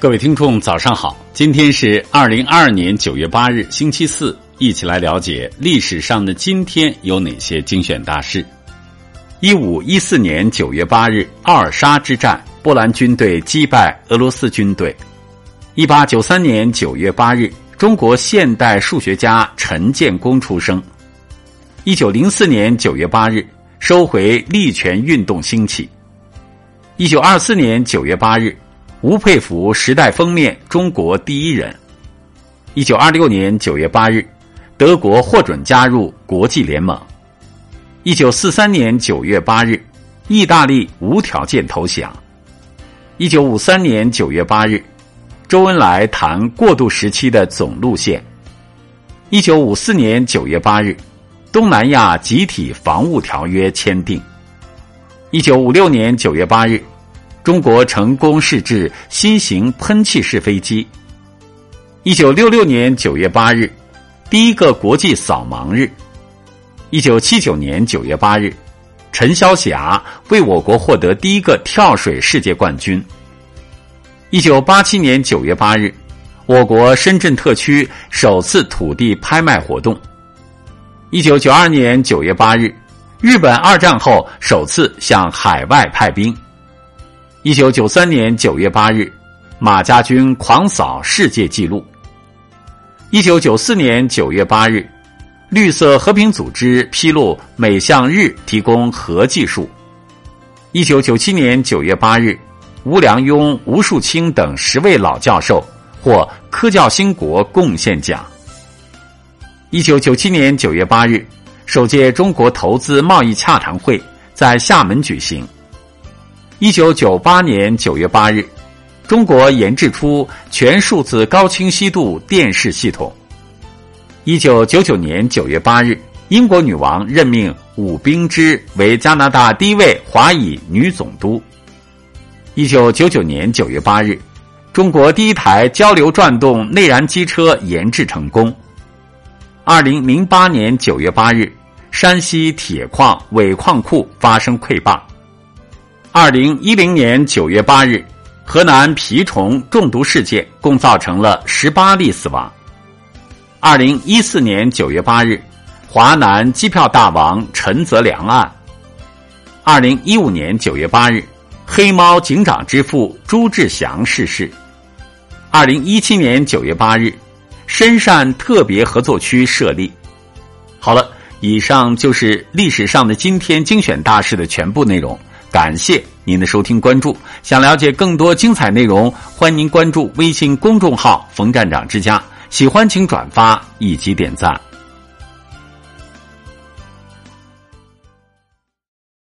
各位听众，早上好！今天是二零二二年九月八日，星期四，一起来了解历史上的今天有哪些精选大事。一五一四年九月八日，奥尔沙之战，波兰军队击败俄罗斯军队。一八九三年九月八日，中国现代数学家陈建功出生。一九零四年九月八日，收回利权运动兴起。一九二四年九月八日。吴佩孚《时代》封面中国第一人。一九二六年九月八日，德国获准加入国际联盟。一九四三年九月八日，意大利无条件投降。一九五三年九月八日，周恩来谈过渡时期的总路线。一九五四年九月八日，东南亚集体防务条约签订。一九五六年九月八日。中国成功试制新型喷气式飞机。一九六六年九月八日，第一个国际扫盲日。一九七九年九月八日，陈霄霞为我国获得第一个跳水世界冠军。一九八七年九月八日，我国深圳特区首次土地拍卖活动。一九九二年九月八日，日本二战后首次向海外派兵。一九九三年九月八日，马家军狂扫世界纪录。一九九四年九月八日，绿色和平组织披露美向日提供核技术。一九九七年九月八日，吴良镛、吴树清等十位老教授获科教兴国贡献奖。一九九七年九月八日，首届中国投资贸易洽谈会在厦门举行。一九九八年九月八日，中国研制出全数字高清晰度电视系统。一九九九年九月八日，英国女王任命伍冰芝为加拿大第一位华裔女总督。一九九九年九月八日，中国第一台交流转动内燃机车研制成功。二零零八年九月八日，山西铁矿尾矿库发生溃坝。二零一零年九月八日，河南蜱虫中毒事件共造成了十八例死亡。二零一四年九月八日，华南机票大王陈泽良案。二零一五年九月八日，黑猫警长之父朱志祥逝世。二零一七年九月八日，深汕特别合作区设立。好了，以上就是历史上的今天精选大事的全部内容。感谢您的收听关注，想了解更多精彩内容，欢迎您关注微信公众号“冯站长之家”。喜欢请转发以及点赞。